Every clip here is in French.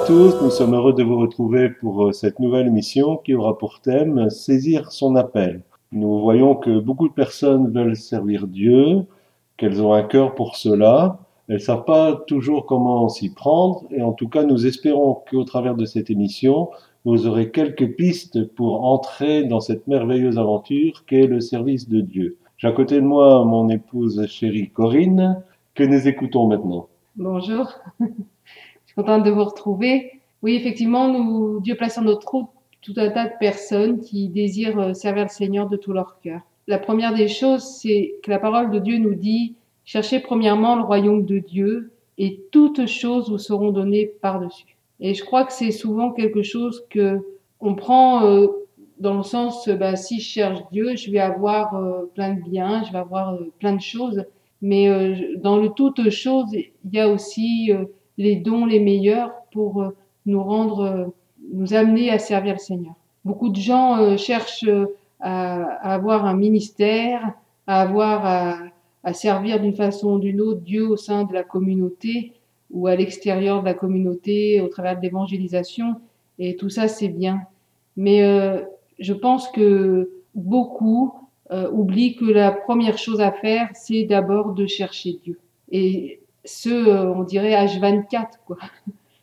À tous, nous sommes heureux de vous retrouver pour euh, cette nouvelle émission qui aura pour thème Saisir son appel. Nous voyons que beaucoup de personnes veulent servir Dieu, qu'elles ont un cœur pour cela, elles ne savent pas toujours comment s'y prendre et en tout cas nous espérons qu'au travers de cette émission, vous aurez quelques pistes pour entrer dans cette merveilleuse aventure qu'est le service de Dieu. J'ai à côté de moi mon épouse chérie Corinne, que nous écoutons maintenant. Bonjour suis contente de vous retrouver. Oui, effectivement, nous, Dieu place en notre route tout un tas de personnes qui désirent euh, servir le Seigneur de tout leur cœur. La première des choses, c'est que la parole de Dieu nous dit, cherchez premièrement le royaume de Dieu et toutes choses vous seront données par-dessus. Et je crois que c'est souvent quelque chose que on prend euh, dans le sens, bah, si je cherche Dieu, je vais avoir euh, plein de biens, je vais avoir plein de choses. Mais dans le toutes choses, il y a aussi les dons les meilleurs pour euh, nous rendre, euh, nous amener à servir le Seigneur. Beaucoup de gens euh, cherchent à, avoir un ministère, à avoir à, servir d'une façon ou d'une autre Dieu au sein de la communauté ou à l'extérieur de la communauté au travers de l'évangélisation. Et tout ça, c'est bien. Mais je pense que beaucoup oublient que la première chose à faire, c'est d'abord de chercher Dieu. Ce, euh, on dirait H24, quoi.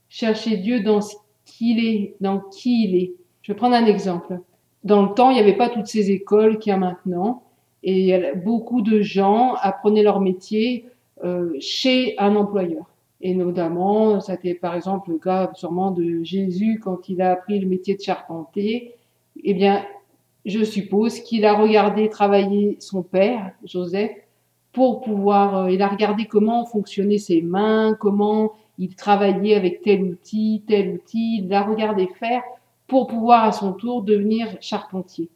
Chercher Dieu dans ce qu'il est, dans qui il est. Je vais prendre un exemple. Dans le temps, il n'y avait pas toutes ces écoles qu'il y a maintenant, et beaucoup de gens apprenaient leur métier euh, chez un employeur. Et notamment, ça était par exemple le cas sûrement de Jésus quand il a appris le métier de charpentier. Eh bien, je suppose qu'il a regardé travailler son père, Joseph, pour pouvoir, euh, il a regardé comment fonctionnaient ses mains, comment il travaillait avec tel outil, tel outil, il a regardé faire pour pouvoir à son tour devenir charpentier.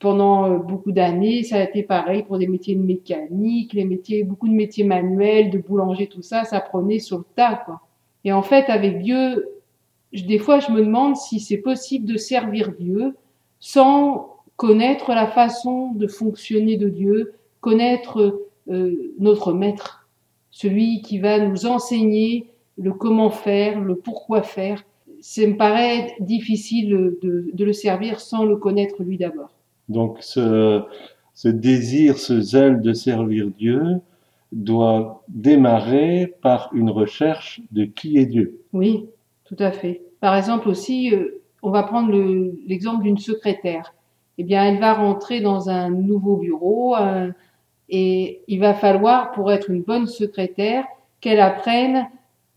Pendant euh, beaucoup d'années, ça a été pareil pour des métiers de mécanique, les métiers, beaucoup de métiers manuels, de boulanger, tout ça, ça prenait sur le tas. Et en fait, avec Dieu, des fois, je me demande si c'est possible de servir Dieu sans connaître la façon de fonctionner de Dieu, connaître euh, notre maître, celui qui va nous enseigner le comment faire, le pourquoi faire. Ça me paraît difficile de, le servir sans le connaître lui d'abord. Donc ce, ce désir, ce zèle de servir Dieu doit démarrer par une recherche de qui est Dieu. Oui, tout à fait. Par exemple aussi, euh, on va prendre l'exemple d'une secrétaire. Eh bien, elle va rentrer dans un nouveau bureau, et il va falloir, pour être une bonne secrétaire, qu'elle apprenne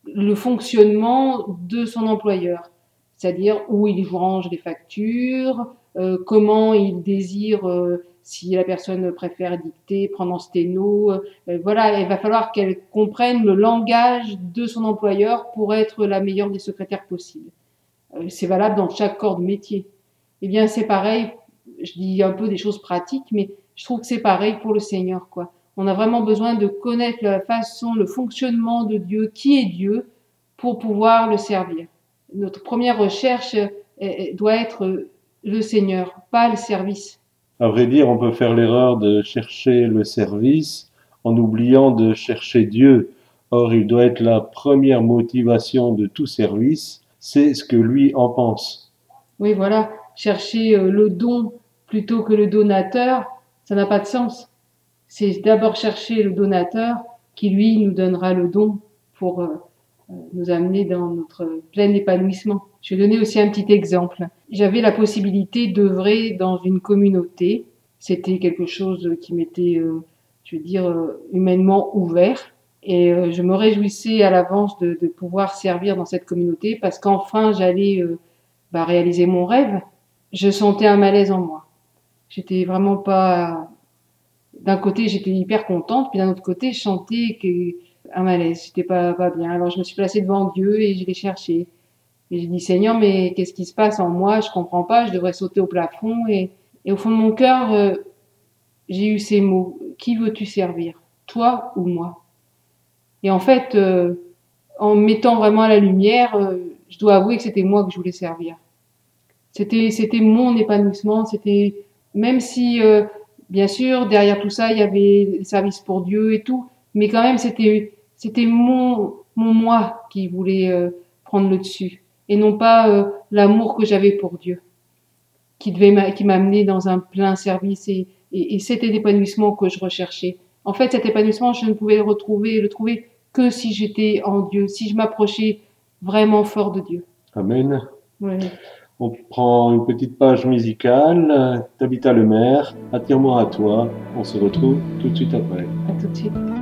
le fonctionnement de son employeur, c'est-à-dire où il range les factures, euh, comment il désire, euh, si la personne préfère dicter, prendre en sténo. Euh, voilà, il va falloir qu'elle comprenne le langage de son employeur pour être la meilleure des secrétaires possibles. c'est valable dans chaque corps de métier. Eh bien, c'est pareil, je dis un peu des choses pratiques, mais je trouve que c'est pareil pour le Seigneur, quoi. On a vraiment besoin de connaître la façon, le fonctionnement de Dieu, qui est Dieu, pour pouvoir le servir. Notre première recherche doit être le Seigneur, pas le service. À vrai dire, on peut faire l'erreur de chercher le service en oubliant de chercher Dieu. Or, il doit être la première motivation de tout service, c'est ce que lui en pense. Oui, voilà, chercher euh, le don plutôt que le donateur, ça n'a pas de sens. C'est d'abord chercher le donateur qui, lui, nous donnera le don pour euh, euh, nous amener dans notre plein épanouissement. Je vais donner aussi un petit exemple. J'avais la possibilité d'œuvrer dans une communauté. C'était quelque chose qui m'était, euh, je veux dire, humainement ouvert. Et je me réjouissais à l'avance de, pouvoir servir dans cette communauté parce qu'enfin j'allais bah, réaliser mon rêve. Je sentais un malaise en moi j'étais vraiment pas. D'un côté, j'étais hyper contente, puis d'un autre côté, je sentais un malaise, j'étais pas pas bien. Alors je me suis placée devant Dieu et je l'ai cherché. Et j'ai dit Seigneur, mais qu'est-ce qui se passe en moi? Je comprends pas. Je devrais sauter au plafond. Et, et au fond de mon cœur, euh, j'ai eu ces mots Qui veux-tu servir? Toi ou moi? Et en fait, euh, en mettant vraiment à la lumière, euh, je dois avouer que c'était moi que je voulais servir. C'était c'était mon épanouissement. C'était même si bien sûr derrière tout ça il y avait le service pour Dieu et tout, mais quand même c'était c'était mon mon moi qui voulait prendre le dessus et non pas euh, l'amour que j'avais pour Dieu, qui devait qui m'amenait dans un plein service et, et, et c'était l'épanouissement que je recherchais. En fait, cet épanouissement, je ne pouvais le retrouver, le trouver que si j'étais en Dieu, si je m'approchais vraiment fort de Dieu. Amen. On prend une petite page musicale. Tabitha Le Maire, attire-moi à toi. On se retrouve tout de suite après. À tout de suite.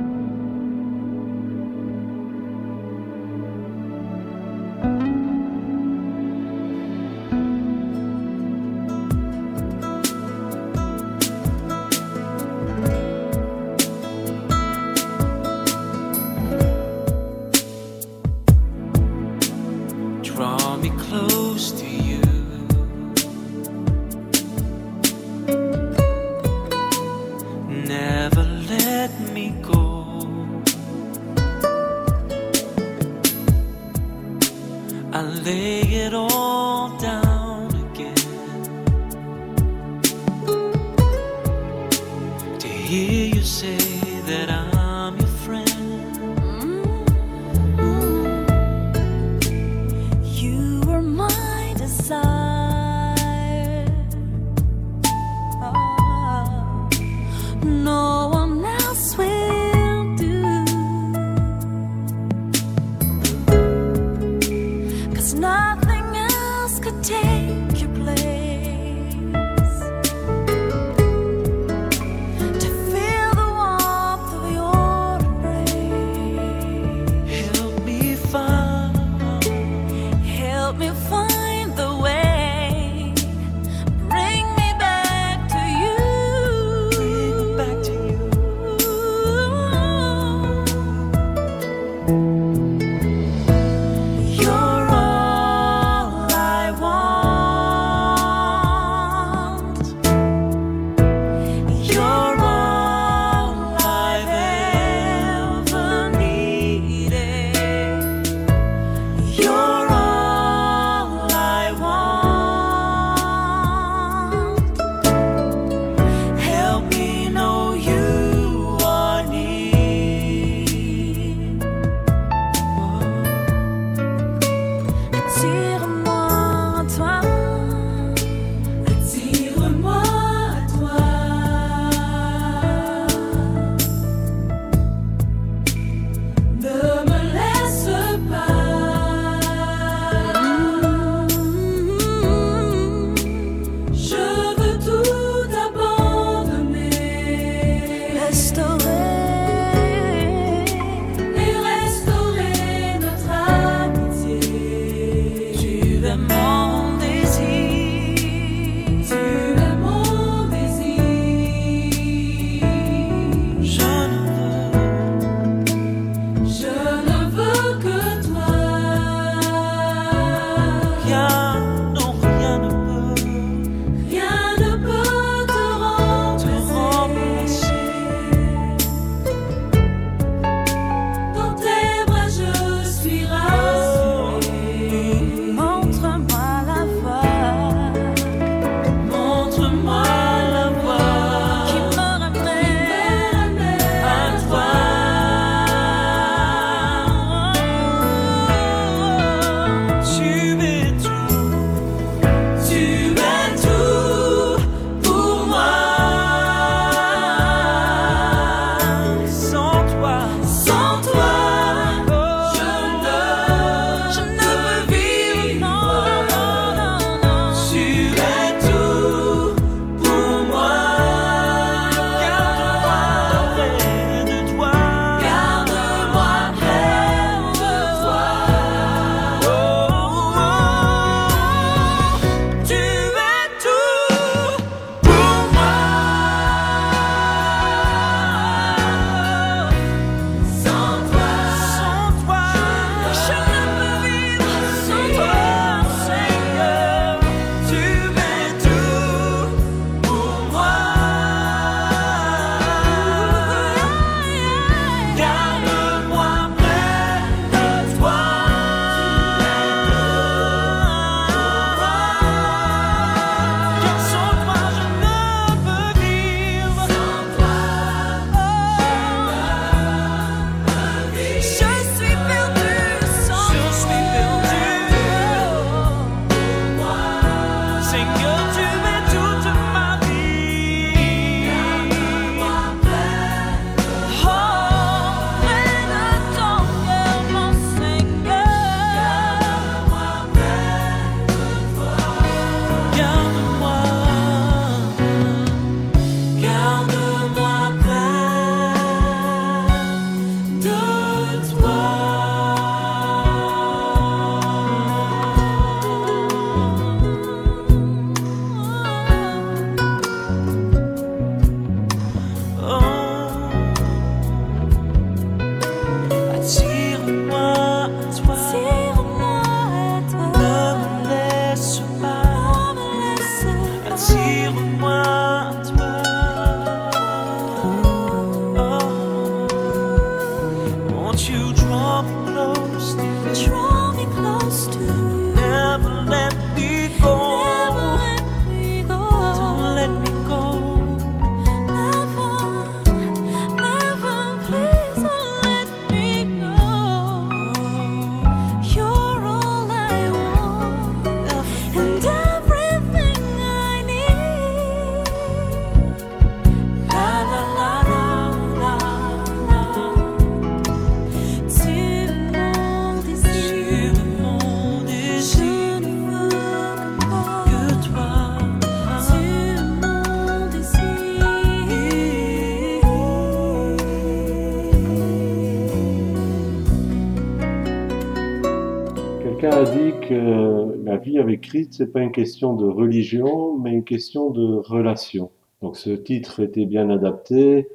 Que la vie avec Christ, c'est pas une question de religion, mais une question de relation. Donc ce titre était bien adapté.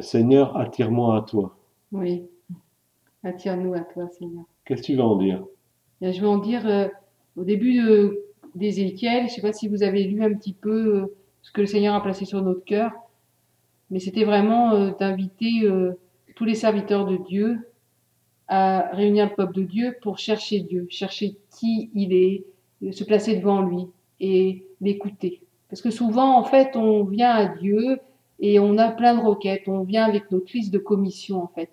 Seigneur, attire-moi à toi. Oui, attire-nous à toi, Seigneur. Qu'est-ce que tu vas en dire? Je vais en dire euh, au début d'Ézéchiel, je ne sais pas si vous avez lu un petit peu euh, ce que le Seigneur a placé sur notre cœur, mais c'était vraiment euh, d'inviter tous les serviteurs de Dieu à réunir le peuple de Dieu pour chercher Dieu, chercher qui il est, se placer devant lui et l'écouter. Parce que souvent, en fait, on vient à Dieu et on a plein de requêtes, on vient avec notre liste de commissions, en fait.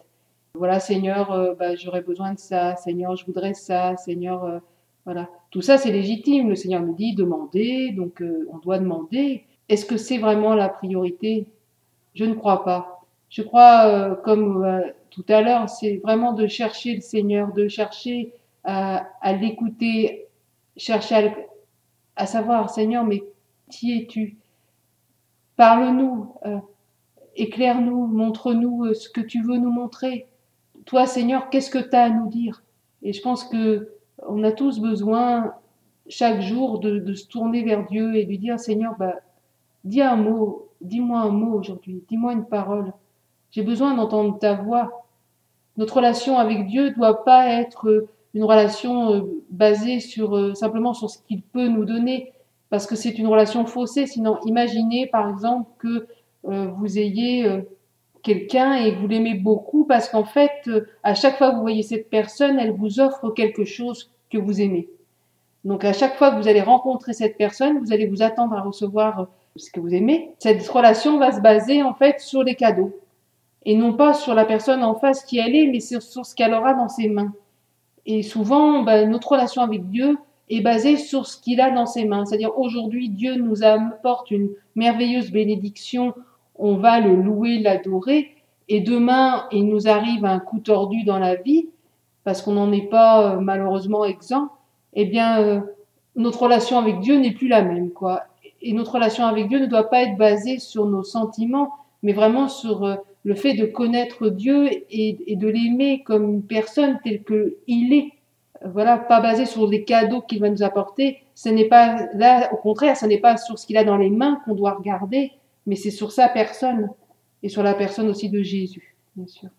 Voilà, Seigneur, euh, bah, j'aurais besoin de ça, Seigneur, je voudrais ça, Seigneur, euh, voilà. Tout ça, c'est légitime. Le Seigneur nous dit demander, donc euh, on doit demander. Est-ce que c'est vraiment la priorité? Je ne crois pas. Je crois, comme tout à l'heure, c'est vraiment de chercher le Seigneur, de chercher à, l'écouter, chercher à, savoir, Seigneur, mais qui es-tu? Parle-nous, éclaire-nous, montre-nous ce que tu veux nous montrer toi, Seigneur, qu'est-ce que tu as à nous dire? Et je pense que on a tous besoin chaque jour de, se tourner vers Dieu et lui dire, Seigneur, bah, dis un mot, dis-moi un mot aujourd'hui, dis-moi une parole. J'ai besoin d'entendre ta voix. Notre relation avec Dieu doit pas être une relation euh, basée sur euh, simplement sur ce qu'il peut nous donner, parce que c'est une relation faussée. Sinon, imaginez par exemple que euh, vous ayez quelqu'un et vous l'aimez beaucoup parce qu'en fait, euh, à chaque fois que vous voyez cette personne, elle vous offre quelque chose que vous aimez. Donc à chaque fois que vous allez rencontrer cette personne, vous allez vous attendre à recevoir euh, ce que vous aimez. Cette relation va se baser en fait sur les cadeaux et non pas sur la personne en face qui elle est, mais sur, ce qu'elle aura dans ses mains. Et souvent, ben, notre relation avec Dieu est basée sur ce qu'il a dans ses mains. C'est-à-dire aujourd'hui, Dieu nous apporte une merveilleuse bénédiction on va le louer, l'adorer, et demain, il nous arrive un coup tordu dans la vie, parce qu'on n'en est pas euh, malheureusement exempt, eh bien, euh, notre relation avec Dieu n'est plus la même, quoi. Et notre relation avec Dieu ne doit pas être basée sur nos sentiments, mais vraiment sur euh, le fait de connaître Dieu et, de l'aimer comme une personne telle qu'il est. Voilà, pas basé sur les cadeaux qu'il va nous apporter. Ce n'est pas là, au contraire, ce n'est pas sur ce qu'il a dans les mains qu'on doit regarder, mais c'est sur sa personne et sur la personne aussi de Jésus, bien sûr.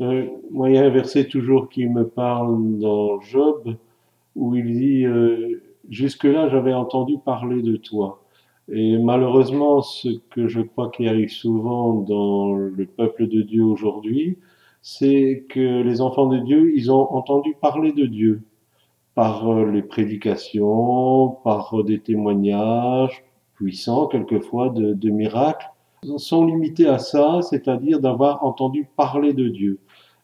Euh, moi, il y a un verset toujours qui me parle dans Job où il dit euh, Jusque-là, j'avais entendu parler de toi. Et malheureusement, ce que je crois qui arrive souvent dans le peuple de Dieu aujourd'hui, c'est que les enfants de Dieu, ils ont entendu parler de Dieu par euh, les prédications, par des témoignages, puissants, quelquefois de, miracles, sont limités à ça, c'est-à-dire d'avoir entendu parler de Dieu.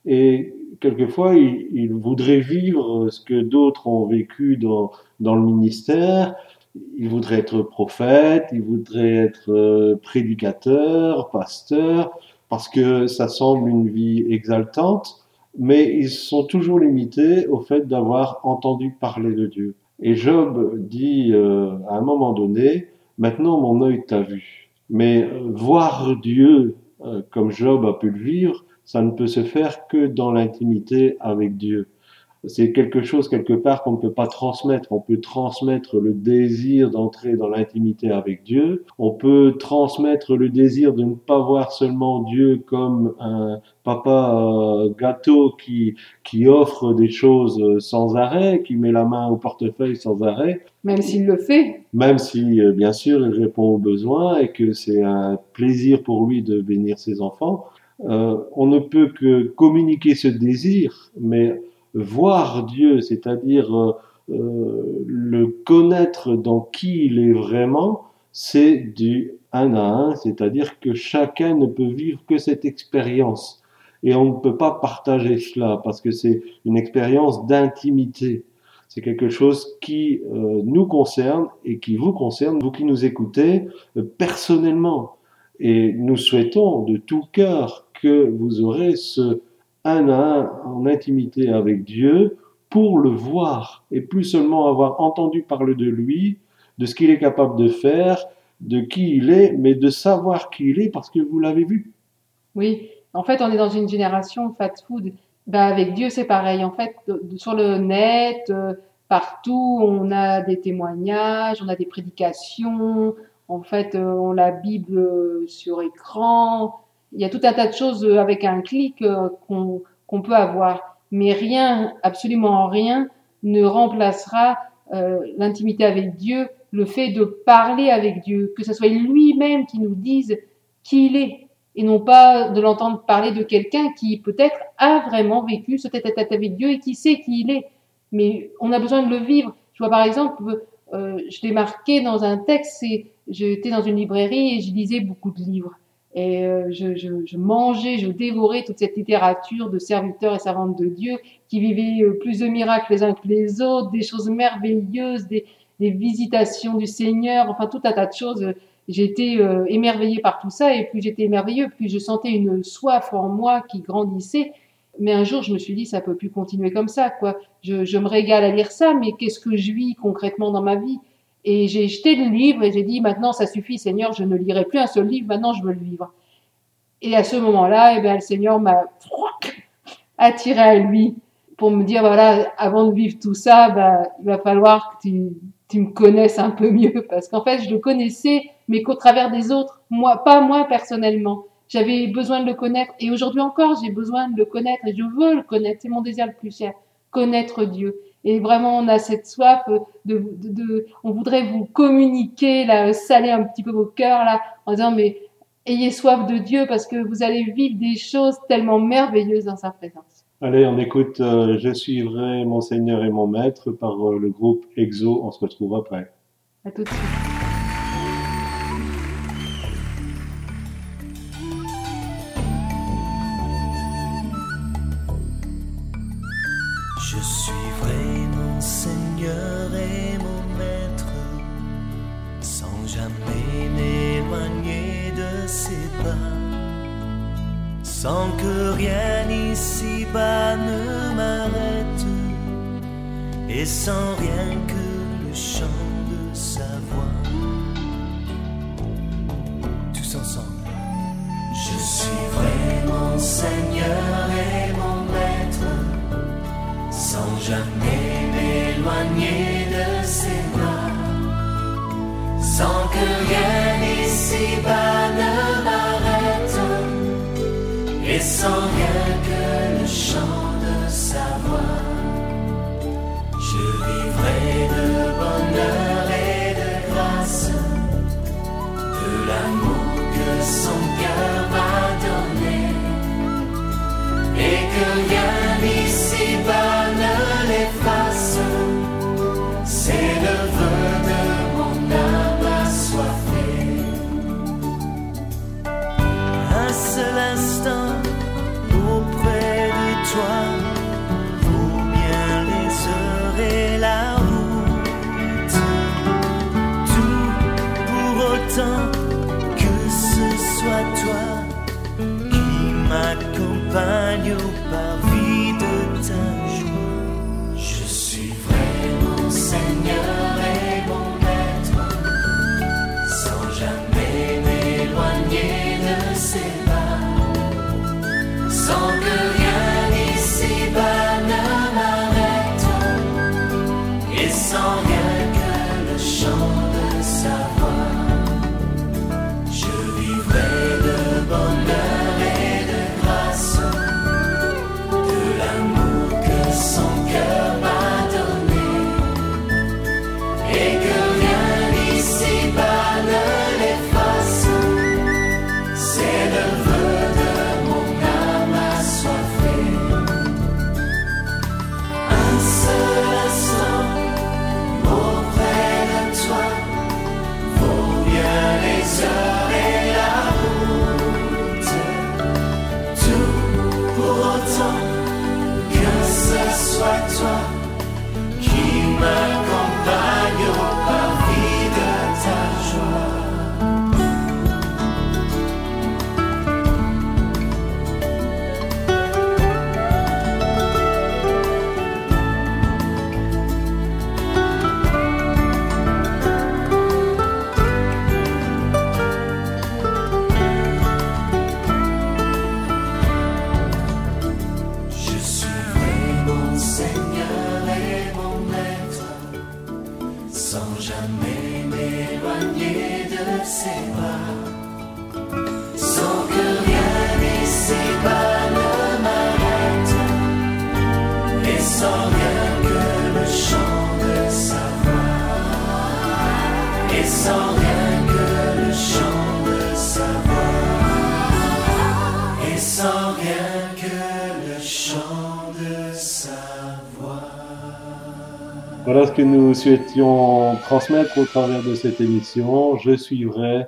Et quelquefois, ils, voudraient vivre ce que d'autres ont vécu dans, dans le ministère. Ils voudraient être prophètes, ils voudraient être euh, prédicateurs, pasteurs, parce que ça semble une vie exaltante, mais ils sont toujours limités au fait d'avoir entendu parler de Dieu. Et Job dit euh, à un moment donné, Maintenant, mon œil t'a vu. Mais voir Dieu euh, comme Job a pu le vivre, ça ne peut se faire que dans l'intimité avec Dieu c'est quelque chose quelque part qu'on ne peut pas transmettre. On peut transmettre le désir d'entrer dans l'intimité avec Dieu. On peut transmettre le désir de ne pas voir seulement Dieu comme un papa euh, gâteau qui, qui offre des choses sans arrêt, qui met la main au portefeuille sans arrêt. Même s'il le fait. Même si, euh, bien sûr, il répond aux besoins et que c'est un plaisir pour lui de bénir ses enfants. Euh, on ne peut que communiquer ce désir, mais voir Dieu, c'est-à-dire euh, euh, le connaître dans qui il est vraiment, c'est du un à un, c'est-à-dire que chacun ne peut vivre que cette expérience. Et on ne peut pas partager cela parce que c'est une expérience d'intimité. C'est quelque chose qui euh, nous concerne et qui vous concerne, vous qui nous écoutez, personnellement. Et nous souhaitons de tout cœur que vous aurez ce, un à un en intimité avec Dieu pour le voir et plus seulement avoir entendu parler de lui, de ce qu'il est capable de faire, de qui il est, mais de savoir qui il est parce que vous l'avez vu. Oui, en fait, on est dans une génération fast food. Ben, avec Dieu, c'est pareil. En fait, sur le net, euh, partout, on a des témoignages, on a des prédications, en fait, euh, on a la Bible euh, sur écran. Il y a tout un tas de choses euh, avec un clic qu'on peut avoir. Mais rien, absolument rien, ne remplacera l'intimité avec Dieu, le fait de parler avec Dieu, que ce soit lui-même qui nous dise qui il est, et non pas de l'entendre parler de quelqu'un qui peut-être a vraiment vécu ce tête-à-tête avec Dieu et qui sait qui il est. Mais on a besoin de le vivre. Je vois par exemple, euh, je l'ai marqué dans un texte, j'étais dans une librairie et je lisais beaucoup de livres. Et euh, je, je, je, mangeais, je dévorais toute cette littérature de serviteurs et servantes de Dieu qui vivaient euh, plus de miracles les uns que les autres, des choses merveilleuses, des, des visitations du Seigneur, enfin tout un tas de choses j'étais euh, émerveillée par tout ça et plus j'étais émerveillée, plus je sentais une soif en moi qui grandissait. Mais un jour, je me suis dit, ça peut plus continuer comme ça, quoi. Je, je me régale à lire ça, mais qu'est-ce que je vis concrètement dans ma vie? Et j'ai jeté le livre et j'ai dit, maintenant, ça suffit, Seigneur, je ne lirai plus un seul livre, maintenant, je veux le vivre. Et à ce moment-là, eh bien, le Seigneur m'a attiré à lui pour me dire, voilà, avant de vivre tout ça, bah, il va falloir que tu, tu me connaisses un peu mieux, parce qu'en fait, je le connaissais mais qu'au travers des autres, moi, pas moi personnellement. J'avais besoin de le connaître et aujourd'hui encore, j'ai besoin de le connaître et je veux le connaître. C'est mon désir le plus cher, connaître Dieu. Et vraiment, on a cette soif de, de, de on voudrait vous communiquer, là, saler un petit peu vos cœurs là, en disant mais ayez soif de Dieu parce que vous allez vivre des choses tellement merveilleuses dans sa présence. Allez, on écoute euh, Je suivrai mon Seigneur et mon Maître par euh, le groupe EXO. On se retrouve après. À tout de suite. Et sans rien que le chant de sa voix. Tous ensemble. Je suivrai mon Seigneur et mon Maître, sans jamais m'éloigner de ses bras, sans que rien ici-bas ne m'arrête et sans Voilà ce que nous souhaitions transmettre au travers de cette émission. Je suivrai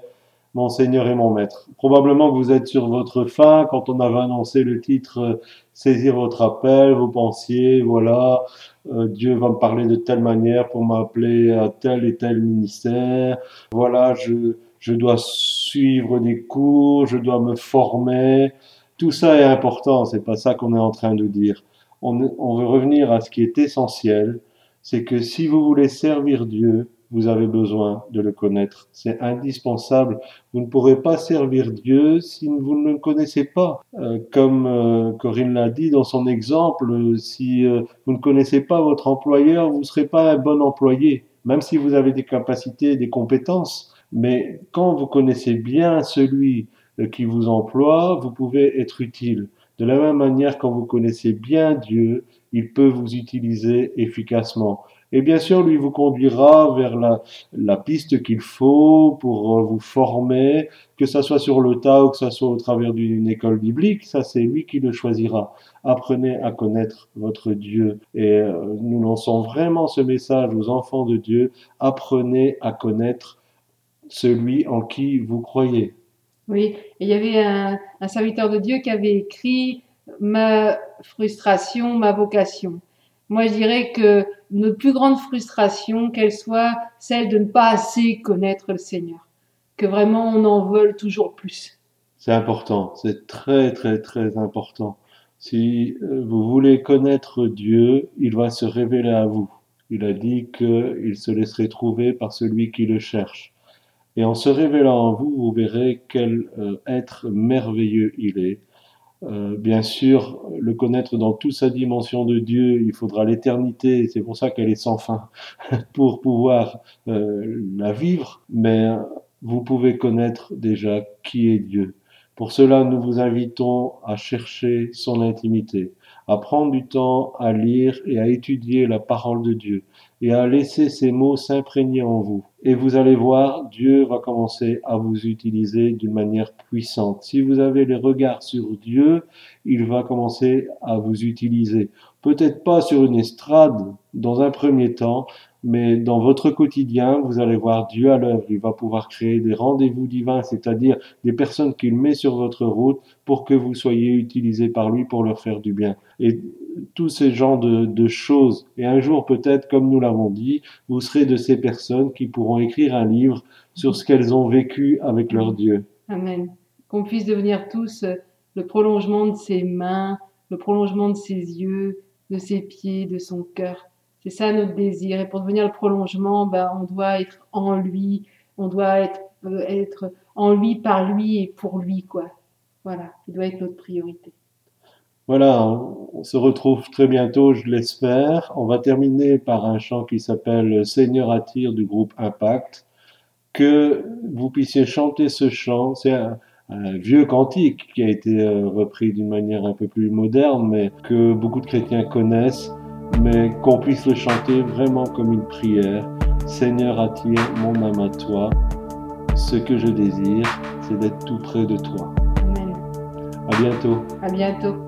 mon Seigneur et mon Maître. Probablement que vous êtes sur votre fin quand on avait annoncé le titre euh, Saisir votre appel, vous pensiez, voilà, euh, Dieu va me parler de telle manière pour m'appeler à tel et tel ministère, voilà, je, je dois suivre des cours, je dois me former. Tout ça est important, c'est pas ça qu'on est en train de dire. On, on veut revenir à ce qui est essentiel, c'est que si vous voulez servir Dieu, vous avez besoin de le connaître. C'est indispensable. Vous ne pourrez pas servir Dieu si vous ne le connaissez pas. Euh, comme euh, Corinne l'a dit dans son exemple, si euh, vous ne connaissez pas votre employeur, vous ne serez pas un bon employé, même si vous avez des capacités, des compétences. Mais quand vous connaissez bien celui qui vous emploie, vous pouvez être utile. De la même manière, quand vous connaissez bien Dieu, il peut vous utiliser efficacement. Et bien sûr, lui vous conduira vers la, la piste qu'il faut pour euh, vous former, que ça soit sur le tas ou que ça soit au travers d'une école biblique, ça c'est lui qui le choisira. Apprenez à connaître votre Dieu. Et euh, nous lançons vraiment ce message aux enfants de Dieu. Apprenez à connaître celui en qui vous croyez. Oui, il y avait un serviteur de Dieu qui avait écrit ma frustration, ma vocation. Moi, je dirais que notre plus grande frustration, qu'elle soit celle de ne pas assez connaître le Seigneur, que vraiment on en veut toujours plus. C'est important, c'est très très très important. Si euh, vous voulez connaître Dieu, il va se révéler à vous. Il a dit qu'il se laisserait trouver par celui qui le cherche. Et en se révélant à vous, vous verrez quel euh, être merveilleux il est, euh, bien sûr, le connaître dans toute sa dimension de Dieu, il faudra l'éternité, c'est pour ça qu'elle est sans fin, pour pouvoir euh, la vivre, mais vous pouvez connaître déjà qui est Dieu. Pour cela, nous vous invitons à chercher son intimité, à prendre du temps à lire et à étudier la parole de Dieu, et à laisser ces mots s'imprégner en vous. Et vous allez voir, Dieu va commencer à vous utiliser d'une manière puissante. Si vous avez les regards sur Dieu, il va commencer à vous utiliser. Peut-être pas sur une estrade dans un premier temps, mais dans votre quotidien, vous allez voir Dieu à l'œuvre. Il va pouvoir créer des rendez-vous divins, c'est-à-dire des personnes qu'il met sur votre route pour que vous soyez utilisés par lui pour leur faire du bien. Et tous ces genres de, de choses. Et un jour, peut-être, comme nous l'avons dit, vous serez de ces personnes qui pourront écrire un livre sur ce qu'elles ont vécu avec leur Dieu. Amen. Qu'on puisse devenir tous le prolongement de ses mains, le prolongement de ses yeux, de ses pieds, de son cœur. C'est ça notre désir. Et pour devenir le prolongement, ben, on doit être en lui, on doit être, euh, être en lui, par lui et pour lui, quoi. Voilà, il doit être notre priorité. Voilà, on se retrouve très bientôt, je l'espère. On va terminer par un chant qui s'appelle Seigneur attire du groupe Impact. Que vous puissiez chanter ce chant. C'est un, un vieux cantique qui a été euh, repris d'une manière un peu plus moderne, mais que beaucoup de chrétiens connaissent mais qu'on puisse le chanter vraiment comme une prière. Seigneur, attire mon âme à toi. Ce que je désire, c'est d'être tout près de toi. Amen. À bientôt. À bientôt.